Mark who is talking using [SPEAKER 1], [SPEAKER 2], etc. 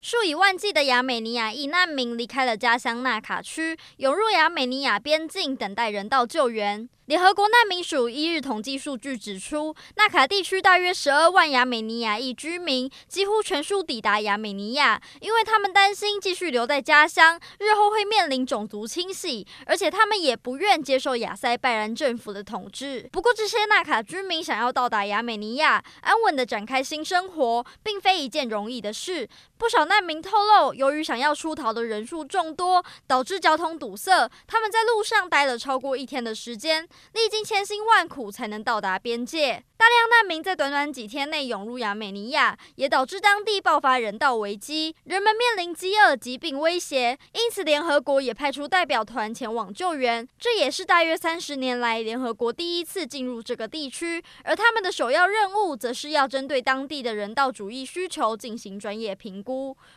[SPEAKER 1] 数以万计的亚美尼亚裔难民离开了家乡纳卡区，涌入亚美尼亚边境，等待人道救援。联合国难民署一日统计数据指出，纳卡地区大约十二万亚美尼亚裔居民几乎全数抵达亚美尼亚，因为他们担心继续留在家乡，日后会面临种族清洗，而且他们也不愿接受亚塞拜然政府的统治。不过，这些纳卡居民想要到达亚美尼亚，安稳地展开新生活，并非一件容易的事。不少难民透露，由于想要出逃的人数众多，导致交通堵塞，他们在路上待了超过一天的时间。历经千辛万苦才能到达边界，大量难民在短短几天内涌入亚美尼亚，也导致当地爆发人道危机，人们面临饥饿、疾病威胁。因此，联合国也派出代表团前往救援。这也是大约三十年来联合国第一次进入这个地区，而他们的首要任务则是要针对当地的人道主义需求进行专业评估。